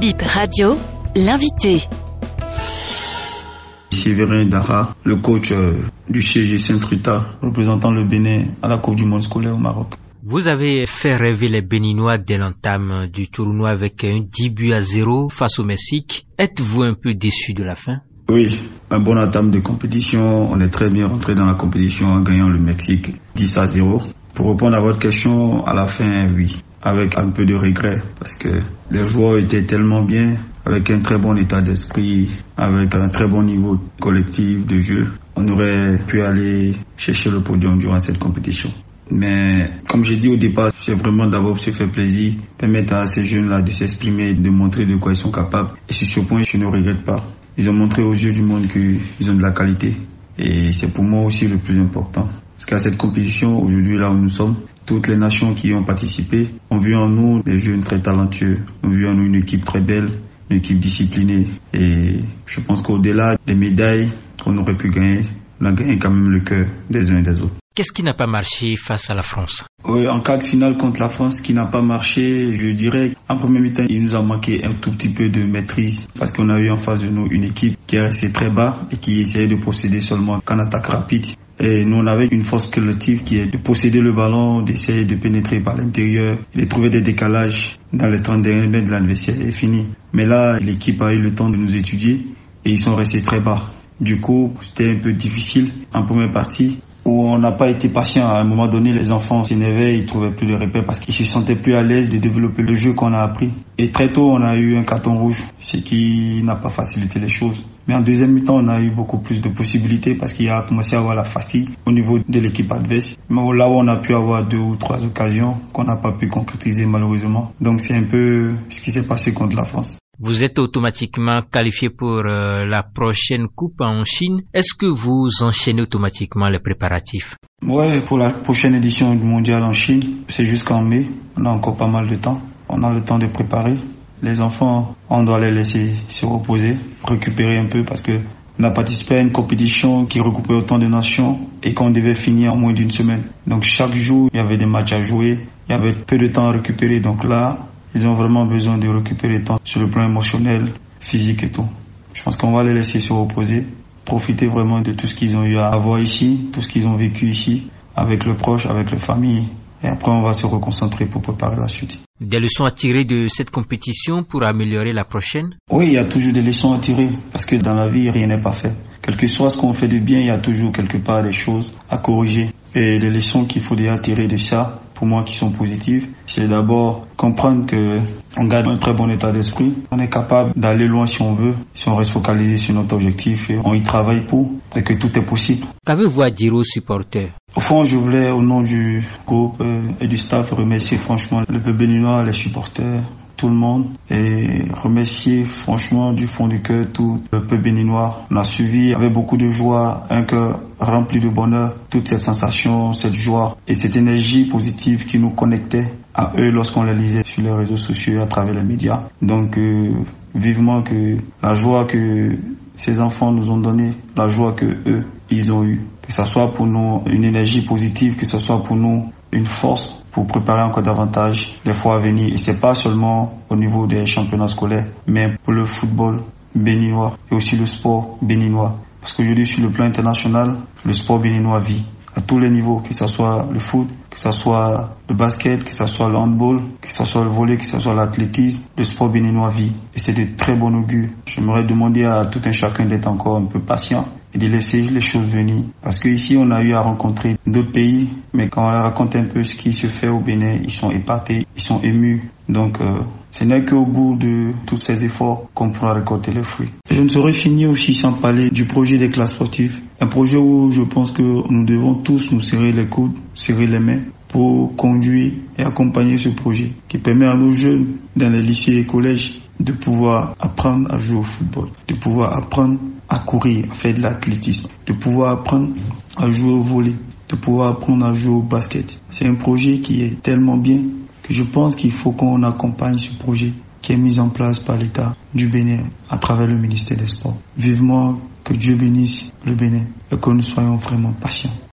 Bip Radio, l'invité. Séverin Dara, le coach euh, du CG Saint-Rita, représentant le Bénin à la Coupe du Monde scolaire au Maroc. Vous avez fait rêver les Béninois dès l'entame du tournoi avec un 10 buts à 0 face au Mexique. Êtes-vous un peu déçu de la fin? Oui, un bon entame de compétition. On est très bien rentré dans la compétition en gagnant le Mexique 10 à 0. Pour répondre à votre question, à la fin, oui, avec un peu de regret parce que les joueurs étaient tellement bien, avec un très bon état d'esprit, avec un très bon niveau collectif de jeu. On aurait pu aller chercher le podium durant cette compétition. Mais comme j'ai dit au départ, c'est vraiment d'abord se faire plaisir, permettre à ces jeunes-là de s'exprimer, de montrer de quoi ils sont capables. Et sur ce point, je ne regrette pas. Ils ont montré aux yeux du monde qu'ils ont de la qualité. Et c'est pour moi aussi le plus important. Parce qu'à cette compétition, aujourd'hui, là où nous sommes, toutes les nations qui ont participé ont vu en nous des jeunes très talentueux, ont vu en nous une équipe très belle, une équipe disciplinée. Et je pense qu'au-delà des médailles qu'on aurait pu gagner, on a gagné quand même le cœur des uns et des autres. Qu'est-ce qui n'a pas marché face à la France? Oui, en cas de finale contre la France, qui n'a pas marché, je dirais, en premier mi-temps, il nous a manqué un tout petit peu de maîtrise parce qu'on a eu en face de nous une équipe qui est restée très bas et qui essayait de procéder seulement qu'en attaque rapide. Et nous, on avait une force collective qui est de posséder le ballon, d'essayer de pénétrer par l'intérieur, de trouver des décalages dans les 30 derniers mètres de l'adversaire et fini. Mais là, l'équipe a eu le temps de nous étudier et ils sont restés très bas. Du coup, c'était un peu difficile en première partie où on n'a pas été patient. À un moment donné, les enfants s'énervaient, ils trouvaient plus de repères parce qu'ils se sentaient plus à l'aise de développer le jeu qu'on a appris. Et très tôt, on a eu un carton rouge, ce qui n'a pas facilité les choses. Mais en deuxième mi-temps, on a eu beaucoup plus de possibilités parce qu'il a commencé à avoir la fatigue au niveau de l'équipe adverse. Mais là où on a pu avoir deux ou trois occasions qu'on n'a pas pu concrétiser malheureusement. Donc c'est un peu ce qui s'est passé contre la France. Vous êtes automatiquement qualifié pour euh, la prochaine coupe en Chine. Est-ce que vous enchaînez automatiquement les préparatifs? Ouais, pour la prochaine édition du mondial en Chine, c'est jusqu'en mai. On a encore pas mal de temps. On a le temps de préparer. Les enfants, on doit les laisser se reposer, récupérer un peu parce que on a participé à une compétition qui regroupait autant de nations et qu'on devait finir en moins d'une semaine. Donc chaque jour, il y avait des matchs à jouer, il y avait peu de temps à récupérer. Donc là, ils ont vraiment besoin de récupérer le temps sur le plan émotionnel, physique et tout. Je pense qu'on va les laisser se reposer, profiter vraiment de tout ce qu'ils ont eu à avoir ici, tout ce qu'ils ont vécu ici, avec le proche, avec la famille. Et après, on va se reconcentrer pour préparer la suite. Des leçons à tirer de cette compétition pour améliorer la prochaine? Oui, il y a toujours des leçons à tirer, parce que dans la vie, rien n'est pas fait. Quel que soit ce qu'on fait de bien, il y a toujours quelque part des choses à corriger. Et les leçons qu'il faut déjà tirer de ça, pour moi qui sont positives, c'est d'abord comprendre que on garde un très bon état d'esprit. On est capable d'aller loin si on veut, si on reste focalisé sur notre objectif et on y travaille pour, et que tout est possible. Qu'avez-vous à dire aux supporters? Au fond, je voulais, au nom du groupe euh, et du staff, remercier franchement le peuple béninois, les supporters, tout le monde et remercier franchement du fond du cœur tout le peuple béninois. On a suivi avec beaucoup de joie, un cœur rempli de bonheur, toute cette sensation, cette joie et cette énergie positive qui nous connectait à eux lorsqu'on les lisait sur les réseaux sociaux à travers les médias. Donc euh, vivement que la joie que ces enfants nous ont donnée, la joie que eux ils ont eu, que ce soit pour nous une énergie positive, que ce soit pour nous une force pour préparer encore davantage les fois à venir. Et c'est pas seulement au niveau des championnats scolaires, mais pour le football béninois et aussi le sport béninois. Parce qu'aujourd'hui, sur le plan international, le sport béninois vit à tous les niveaux, que ce soit le foot, que ce soit le basket, que ce soit le handball, que ce soit le volley, que ce soit l'athlétisme, le sport béninois vit. Et c'est de très bon augure. J'aimerais demander à tout un chacun d'être encore un peu patient et de laisser les choses venir. Parce qu'ici, on a eu à rencontrer d'autres pays, mais quand on leur raconte un peu ce qui se fait au Bénin, ils sont épatés, ils sont émus. Donc, euh, ce n'est qu'au bout de tous ces efforts qu'on pourra récolter les fruits. Je ne saurais finir aussi sans parler du projet des classes sportives. Un projet où je pense que nous devons tous nous serrer les coudes, serrer les mains pour conduire et accompagner ce projet qui permet à nos jeunes dans les lycées et collèges de pouvoir apprendre à jouer au football, de pouvoir apprendre à courir, à faire de l'athlétisme, de pouvoir apprendre à jouer au volley, de pouvoir apprendre à jouer au basket. C'est un projet qui est tellement bien que je pense qu'il faut qu'on accompagne ce projet qui est mis en place par l'État du Bénin à travers le ministère des Sports. Vivement que Dieu bénisse le Bénin et que nous soyons vraiment patients.